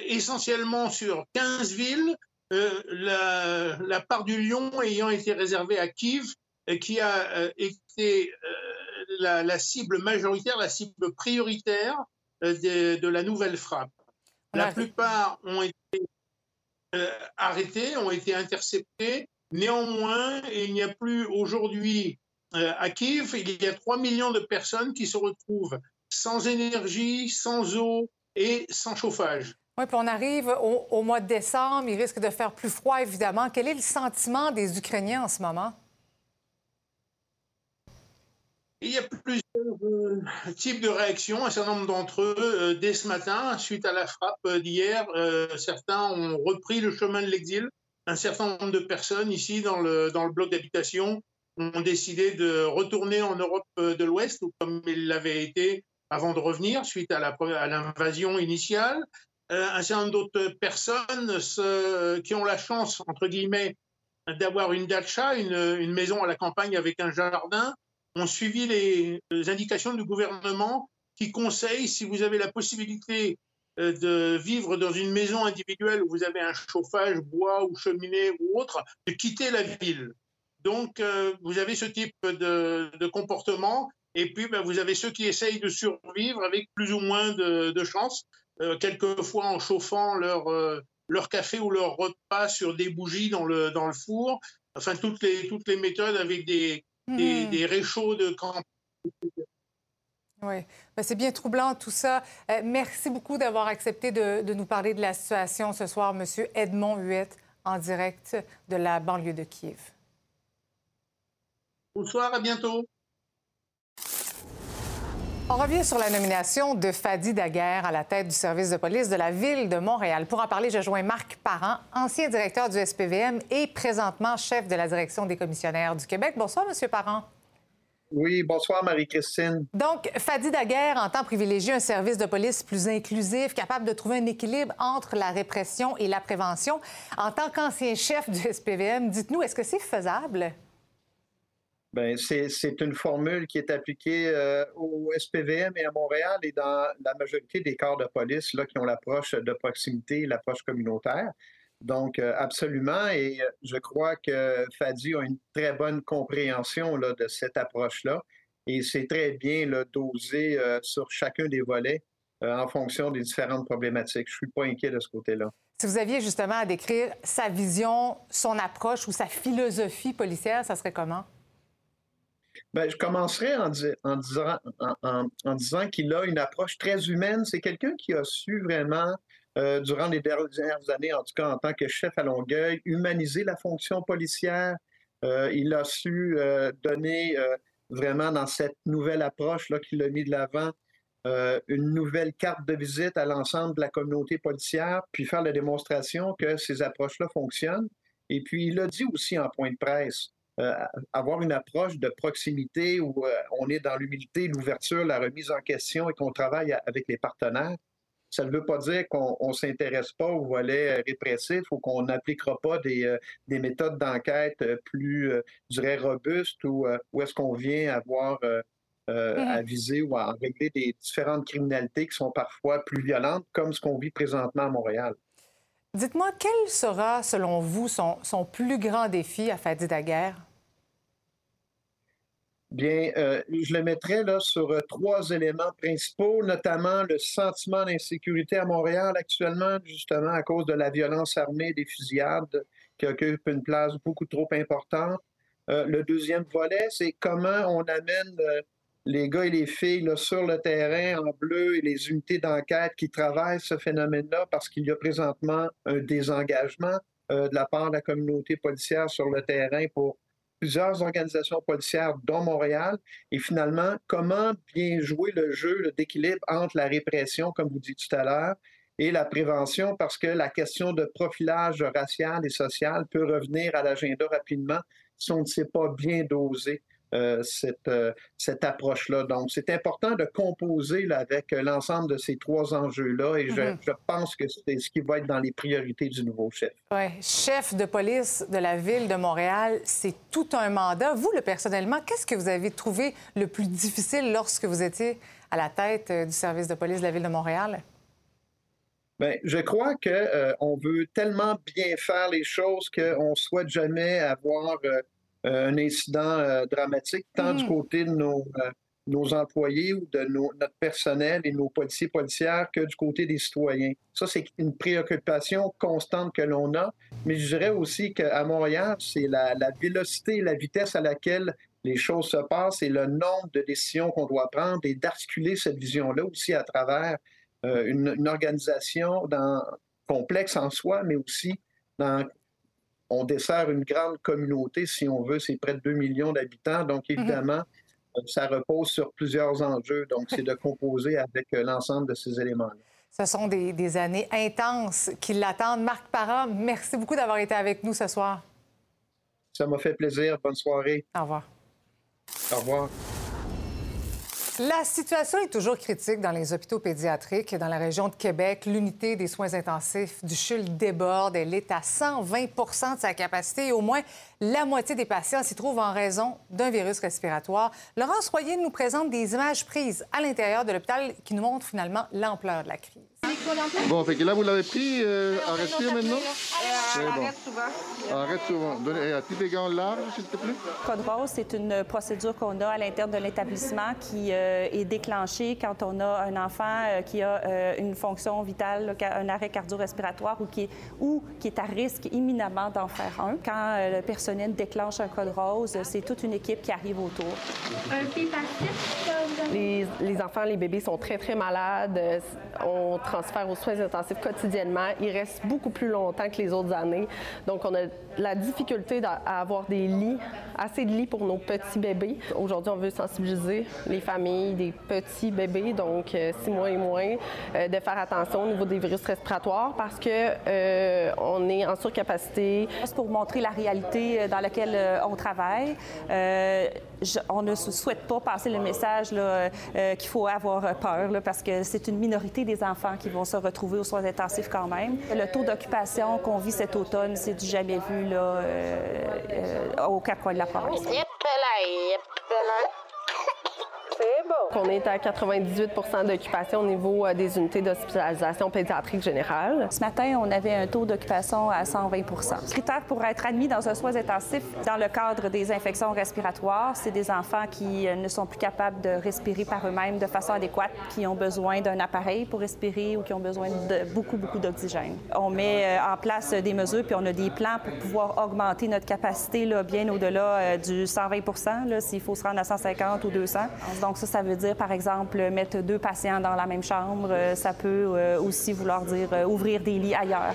essentiellement sur 15 villes, la, part du lion ayant été réservée à Kiev, qui a été la, cible majoritaire, la cible prioritaire de la nouvelle frappe. La plupart ont été euh, arrêtés, ont été interceptés. Néanmoins, il n'y a plus aujourd'hui euh, à Kiev, il y a 3 millions de personnes qui se retrouvent sans énergie, sans eau et sans chauffage. Oui, puis on arrive au, au mois de décembre, il risque de faire plus froid, évidemment. Quel est le sentiment des Ukrainiens en ce moment? Il y a plusieurs euh, types de réactions, un certain nombre d'entre eux, euh, dès ce matin, suite à la frappe d'hier, euh, certains ont repris le chemin de l'exil. Un certain nombre de personnes ici dans le, bloc d'habitation ont décidé de retourner en Europe de l'Ouest, comme ils l'avaient été avant de revenir, suite à l'invasion initiale. un certain nombre d'autres personnes qui ont la chance, entre guillemets, d'avoir une dacha, une maison à la campagne avec un jardin, ont suivi les, indications du gouvernement qui conseille, si vous avez la possibilité euh, de vivre dans une maison individuelle où vous avez un chauffage, bois ou cheminée ou autre, de quitter la ville. Donc, euh, vous avez ce type de, comportement. Et puis, ben, vous avez ceux qui essayent de survivre avec plus ou moins de, chance, euh, quelquefois en chauffant leur, café ou leur repas sur des bougies dans le, four. Enfin, toutes les méthodes avec des, Hmm. des, réchauds de camp. Oui, ben, c'est bien troublant tout ça. Euh, merci beaucoup d'avoir accepté de, nous parler de la situation ce soir, M. Edmond Huette, en direct de la banlieue de Kiev. Bonsoir, à bientôt. On revient sur la nomination de Fadi Daguerre à la tête du service de police de la Ville de Montréal. Pour en parler, je joins Marc Parent, ancien directeur du SPVM et présentement chef de la direction des commissionnaires du Québec. Bonsoir, Monsieur Parent. Oui, bonsoir Marie-Christine. Donc, Fadi Daguerre entend privilégier un service de police plus inclusif, capable de trouver un équilibre entre la répression et la prévention. En tant qu'ancien chef du SPVM, dites-nous, est-ce que c'est faisable? Bien, c'est une formule qui est appliquée euh, au SPVM et à Montréal et dans la majorité des corps de police là, qui ont l'approche de proximité, l'approche communautaire. Donc, euh, absolument. Et euh, je crois que Fadi a une très bonne compréhension là, de cette approche-là. Et c'est très bien là, dosé sur chacun des volets en fonction des différentes problématiques. Je ne suis pas inquiet de ce côté-là. Si vous aviez justement à décrire sa vision, son approche ou sa philosophie policière, ça serait comment? Ben, je commencerai en, disant, qu'il a une approche très humaine. C'est quelqu'un qui a su vraiment, euh, durant les dernières années, en tout cas en tant que chef à Longueuil, humaniser la fonction policière. Euh, il a su euh, donner vraiment dans cette nouvelle approche qu'il a mis de l'avant une nouvelle carte de visite à l'ensemble de la communauté policière, puis faire la démonstration que ces approches-là fonctionnent. Et puis, il a dit aussi en point de presse, euh, avoir une approche de proximité où euh, on est dans l'humilité, l'ouverture, la remise en question et qu'on travaille avec les partenaires. Ça ne veut pas dire qu'on ne s'intéresse pas au volet répressif ou qu'on n'appliquera pas des, euh, des méthodes d'enquête plus, je dirais, robustes ou où est-ce qu'on vient avoir à viser ou à régler des différentes criminalités qui sont parfois plus violentes, comme ce qu'on vit présentement à Montréal. Dites-moi, quel sera, selon vous, son, son plus grand défi à Fadi Daguerre? Bien, euh, je le mettrais là sur euh, trois éléments principaux, notamment le sentiment d'insécurité à Montréal actuellement, justement à cause de la violence armée des fusillades qui occupent une place beaucoup trop importante. Euh, le deuxième volet, c'est comment on amène les gars et les filles là, sur le terrain en bleu et les unités d'enquête qui travaillent ce phénomène-là parce qu'il y a présentement un désengagement de la part de la communauté policière sur le terrain pour plusieurs organisations policières, dont Montréal, et finalement, comment bien jouer le jeu d'équilibre entre la répression, comme vous dites tout à l'heure, et la prévention, parce que la question de profilage racial et social peut revenir à l'agenda rapidement si on ne sait pas bien doser euh, cette, euh, cette approche-là. Donc, c'est important de composer là, avec euh, l'ensemble de ces trois enjeux-là et je, mm-hmm. je, pense que c'est ce qui va être dans les priorités du nouveau chef. Oui, chef de police de la ville de Montréal, c'est tout un mandat. Vous, le personnellement, qu'est-ce que vous avez trouvé le plus difficile lorsque vous étiez à la tête du service de police de la ville de Montréal? Bien, je crois qu'on on veut tellement bien faire les choses qu'on ne souhaite jamais avoir euh, un incident euh, dramatique, tant du hmm. côté de nos, euh, nos employés ou de notre personnel et nos policiers policières que du côté des citoyens. Ça, c'est une préoccupation constante que l'on a. Mais je dirais aussi qu'à Montréal, c'est la, la, vélocité et la vitesse à laquelle les choses se passent et le nombre de décisions qu'on doit prendre et d'articuler cette vision-là aussi à travers une, une, organisation dans, complexe en soi, mais aussi dans on dessert une grande communauté, si on veut, c'est près de 2 millions d'habitants. Donc, mhm. évidemment, euh, ça repose sur plusieurs enjeux. Donc, c'est de composer avec euh, l'ensemble de ces éléments-là. Ce sont des, années intenses qui l'attendent. Marc Parra, merci beaucoup d'avoir été avec nous ce soir. Ça m'a fait plaisir. Bonne soirée. Au revoir. Au revoir. La situation est toujours critique dans les hôpitaux pédiatriques. Dans la région de Québec, l'unité des soins intensifs du CHUL déborde. Elle est à 120% de sa capacité au moins la moitié des patients s'y trouvent en raison d'un virus respiratoire. Laurence Royer nous présente des images prises à l'intérieur de l'hôpital qui nous montrent finalement l'ampleur de la crise. Bon, fait que là, vous l'avez pris, euh, en respire maintenant? Euh, arrête souvent. Arrête souvent. Donnez, à des gants larges, s'il te plaît. Code rose, c'est une procédure qu'on a à l'intérieur de l'établissement qui euh, est déclenchée quand on a un enfant euh, qui a euh, une fonction vitale, un arrêt cardio-respiratoire ou qui, est, ou qui est à risque imminemment d'en faire un. Quand le personnel déclenche un code rose, c'est toute une équipe qui arrive autour. Un les, les enfants, les bébés sont très, très malades. On transfère aux soins intensifs quotidiennement. Ils restent beaucoup plus longtemps que les autres années. Donc, on a la difficulté à avoir des lits, assez de lits pour nos petits bébés. Aujourd'hui, on veut sensibiliser les familles des petits bébés, donc euh, six mois et moins, euh, de faire attention au niveau des virus respiratoires parce que euh, on est en surcapacité. C'est pour montrer la réalité dans laquelle on travaille. On ne souhaite pas passer le message qu'il faut avoir peur parce que c'est une minorité des enfants qui vont se retrouver aux soins intensifs quand même. Le taux d'occupation qu'on vit cet automne, c'est du jamais vu là, au quatre coins de la province. On est à 98% d'occupation au niveau euh, des unités d'hospitalisation pédiatrique générale. Ce matin, on avait un taux d'occupation à 120% Critère pour être admis dans un soin intensif dans le cadre des infections respiratoires, c'est des enfants qui euh, ne sont plus capables de respirer par eux-mêmes de façon adéquate, qui ont besoin d'un appareil pour respirer ou qui ont besoin de beaucoup, beaucoup d'oxygène. On met euh, en place des mesures puis on a des plans pour pouvoir augmenter notre capacité là, bien au-delà du 120% s'il faut se rendre à 150 ou 200. Donc ça, ça veut dire, par exemple, mettre deux patients dans la même chambre. Ça peut aussi vouloir dire ouvrir des lits ailleurs.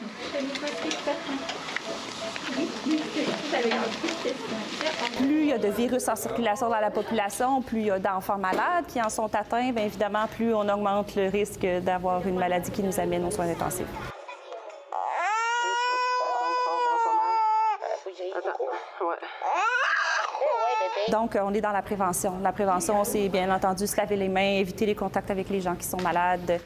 Plus il y a de virus en circulation dans la population, plus il y a d'enfants malades qui en sont atteints, bien évidemment, plus on augmente le risque d'avoir une maladie qui nous amène aux soins intensifs. Donc, on est dans la prévention. La prévention, c'est bien entendu se laver les mains, éviter les contacts avec les gens qui sont malades.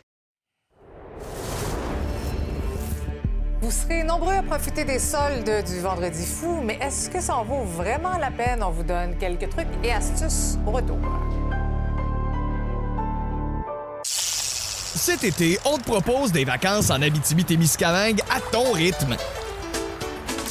Vous serez nombreux à profiter des soldes du Vendredi fou, mais est-ce que ça en vaut vraiment la peine? On vous donne quelques trucs et astuces au retour. Cet été, on te propose des vacances en Abitibi-Témiscamingue à ton rythme.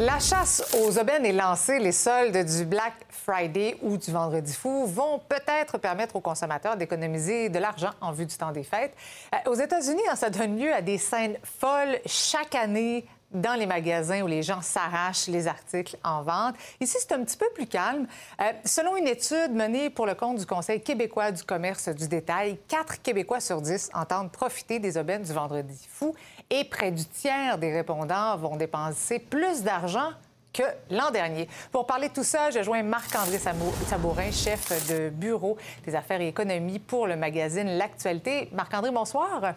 La chasse aux aubaines est lancée. Les soldes du Black Friday ou du Vendredi fou vont peut-être permettre aux consommateurs d'économiser de l'argent en vue du temps des fêtes. Euh, aux États-Unis, hein, ça donne lieu à des scènes folles chaque année dans les magasins où les gens s'arrachent les articles en vente. Ici, c'est un petit peu plus calme. Euh, selon une étude menée pour le compte du Conseil québécois du commerce du détail, 4 Québécois sur 10 entendent profiter des aubaines du vendredi fou et près du tiers des répondants vont dépenser plus d'argent que l'an dernier. Pour parler de tout ça, je joins Marc-André Sabourin, chef de bureau des affaires et économies pour le magazine L'Actualité. Marc-André, bonsoir.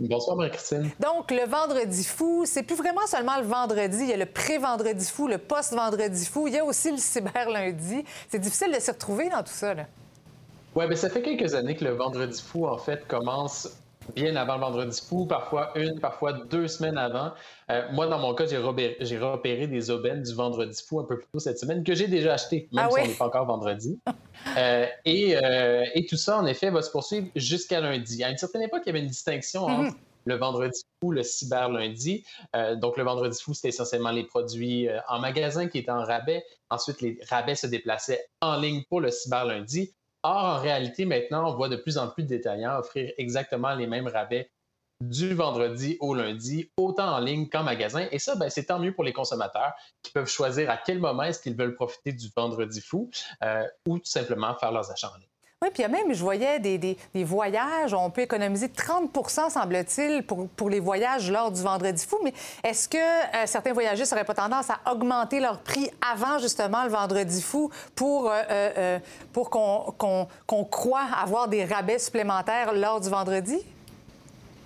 Bonsoir, Marie-Christine. Donc, le vendredi fou, c'est plus vraiment seulement le vendredi. Il y a le pré-vendredi fou, le post-vendredi fou. Il y a aussi le cyber-lundi. C'est difficile de s'y retrouver dans tout ça. Oui, bien, ça fait quelques années que le vendredi fou, en fait, commence bien avant le vendredi fou, parfois une, parfois deux semaines avant. Euh, moi, dans mon cas, j'ai repéré, des aubaines du vendredi fou un peu plus tôt cette semaine que j'ai déjà acheté, même ah si on n'est pas encore vendredi. Euh, euh, et, tout ça, en effet, va se poursuivre jusqu'à lundi. À une certaine époque, il y avait une distinction mhm. entre le vendredi fou, le cyber lundi. donc, le vendredi fou, c'était essentiellement les produits en magasin qui étaient en rabais. Ensuite, les rabais se déplaçaient en ligne pour le cyber lundi. Or, en réalité, maintenant, on voit de plus en plus de détaillants offrir exactement les mêmes rabais du vendredi au lundi, autant en ligne qu'en magasin. Et ça, ben, c'est tant mieux pour les consommateurs qui peuvent choisir à quel moment est-ce qu'ils veulent profiter du vendredi fou euh, ou tout simplement faire leurs achats en ligne. Oui, puis il y a même, je voyais des, des, voyages, on peut économiser 30% semble-t-il, pour, les voyages lors du Vendredi fou. Mais est-ce que euh, certains voyageurs n'auraient pas tendance à augmenter leur prix avant, justement, le Vendredi fou pour, euh, euh, qu'on qu'on croit avoir des rabais supplémentaires lors du vendredi?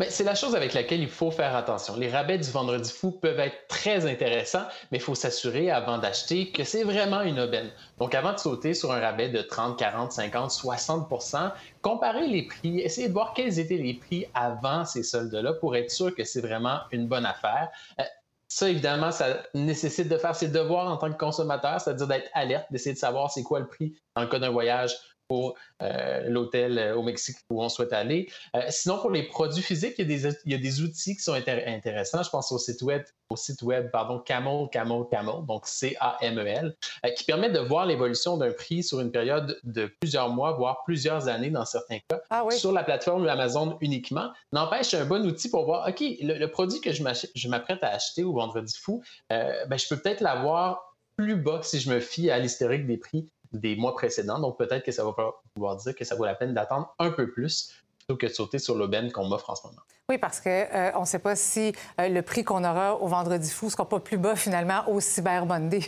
C'est la chose avec laquelle il faut faire attention. Les rabais du vendredi fou peuvent être très intéressants, mais il faut s'assurer avant d'acheter que c'est vraiment une aubaine. Donc, avant de sauter sur un rabais de 30, 40, 50, 60% comparez les prix, essayez de voir quels étaient les prix avant ces soldes-là pour être sûr que c'est vraiment une bonne affaire. Euh, ça, évidemment, ça nécessite de faire ses devoirs en tant que consommateur, c'est-à-dire d'être alerte, d'essayer de savoir c'est quoi le prix dans le cas d'un voyage pour euh, l'hôtel euh, au Mexique où on souhaite aller. Euh, sinon, pour les produits physiques, il y a des, il y a des outils qui sont intéressants. Je pense au site web, au site web pardon, Camel, Camel, Camel, donc C-A-M-E-L, qui permettent de voir l'évolution d'un prix sur une période de plusieurs mois, voire plusieurs années dans certains cas, ah sur la plateforme Amazon uniquement. N'empêche, c'est un bon outil pour voir, OK, le, produit que je m'apprête à acheter au Vendredi fou, ben, je peux peut-être l'avoir plus bas si je me fie à l'historique des prix des mois précédents. Donc, peut-être que ça va pouvoir dire que ça vaut la peine d'attendre un peu plus plutôt que de sauter sur l'aubaine qu'on m'offre en ce moment. Oui, parce qu'on euh, ne sait pas si euh, le prix qu'on aura au Vendredi fou ne sera pas plus bas finalement au Cyber Monday.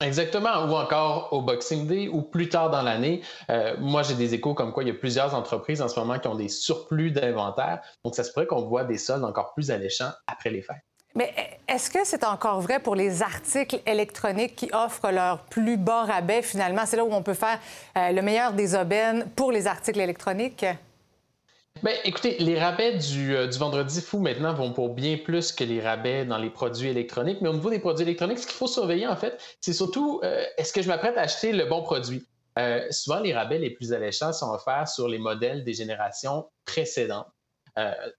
Exactement, ou encore au Boxing Day ou plus tard dans l'année. Euh, moi, j'ai des échos comme quoi il y a plusieurs entreprises en ce moment qui ont des surplus d'inventaire. Donc, ça se pourrait qu'on voit des soldes encore plus alléchants après les fêtes. Mais est-ce que c'est encore vrai pour les articles électroniques qui offrent leur plus bas rabais finalement? C'est là où on peut faire euh, le meilleur des aubaines pour les articles électroniques? Bien, écoutez, les rabais euh, du, vendredi fou maintenant vont pour bien plus que les rabais dans les produits électroniques. Mais au niveau des produits électroniques, ce qu'il faut surveiller, en fait, c'est surtout euh, est-ce que je m'apprête à acheter le bon produit? Souvent, les rabais les plus alléchants sont offerts sur les modèles des générations précédentes.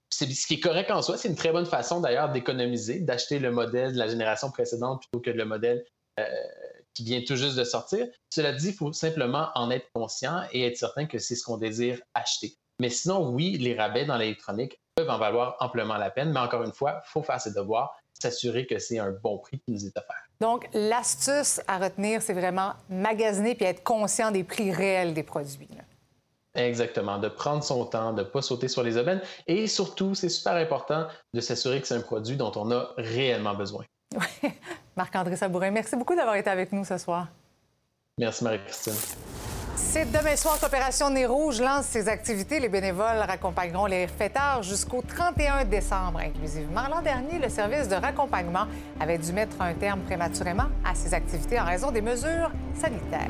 C'est ce qui est correct en soi. C'est une très bonne façon d'ailleurs d'économiser, d'acheter le modèle de la génération précédente plutôt que le modèle qui vient tout juste de sortir. Cela dit, il faut simplement en être conscient et être certain que c'est ce qu'on désire acheter. Mais sinon, oui, les rabais dans l'électronique peuvent en valoir amplement la peine, mais encore une fois, il faut faire ses devoirs, s'assurer que c'est un bon prix qui nous est offert. Donc, l'astuce à retenir, c'est vraiment magasiner puis être conscient des prix réels des produits. Exactement, de prendre son temps, de ne pas sauter sur les aubaines et surtout, c'est super important de s'assurer que c'est un produit dont on a réellement besoin. Marc-André Sabourin, merci beaucoup d'avoir été avec nous ce soir. Merci Marie-Christine. C'est demain soir qu'Opération Nez Rouge lance ses activités. Les bénévoles raccompagneront les fêtards jusqu'au 31 décembre inclusivement. L'an dernier, le service de raccompagnement avait dû mettre un terme prématurément à ses activités en raison des mesures sanitaires.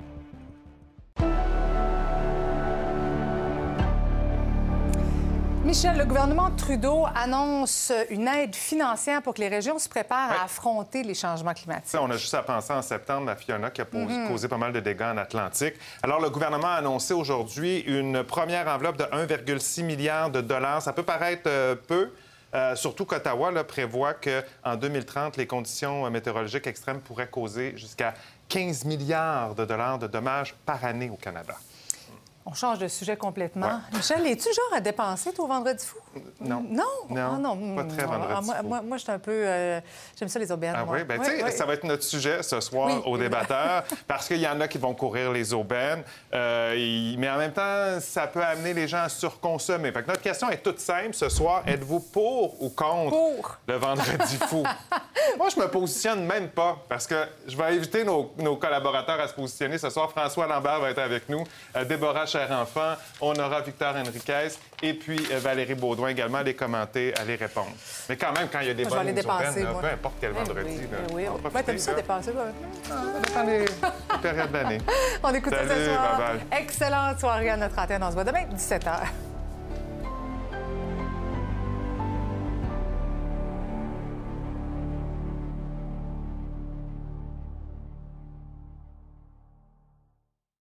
Michel, le gouvernement Trudeau annonce une aide financière pour que les régions se préparent à affronter les changements climatiques. On a juste à penser en septembre à Fiona qui a Mhm. causé pas mal de dégâts en Atlantique. Alors, le gouvernement a annoncé aujourd'hui une première enveloppe de 1,6 milliard de dollars. Ça peut paraître euh, peu. euh, surtout qu'Ottawa prévoit qu'en 2030, les conditions euh, météorologiques extrêmes pourraient causer jusqu'à 15 milliards de dollars de dommages par année au Canada. On change de sujet complètement. Michel, es-tu genre à dépenser, toi, au vendredi fou? Non. Non? Non, Ah, non. pas très Ah, vendredi moi, fou. moi, moi, je suis un peu... euh, J'aime ça, les aubaines. Ah moi. oui, bien, Oui, tu sais, oui. ça va être notre sujet ce soir Oui, évidemment. débatteurs, parce qu'il y en a qui vont courir les aubaines, euh, y- mais en même temps, ça peut amener les gens à surconsommer. Fait que notre question est toute simple ce soir. Êtes-vous pour ou contre Pour. le vendredi fou? Moi, je me positionne même pas, parce que je vais inviter nos, nos collaborateurs à se positionner. Ce soir, François Lambert va être avec nous, euh, Déborah Cher-Enfant, on aura Victor Henriquez et puis euh, Valérie Baudouin également à les commenter, à les répondre. Mais quand même, quand il y a des bonnes dépenser, peu importe quel Eh vendredi, oui, eh oui. on Ouais, ça dépenser, toi? Ça dépend des des périodes d'année. On écoute ça ce soir. Excellente soirée à notre antenne. On se voit demain, 17h.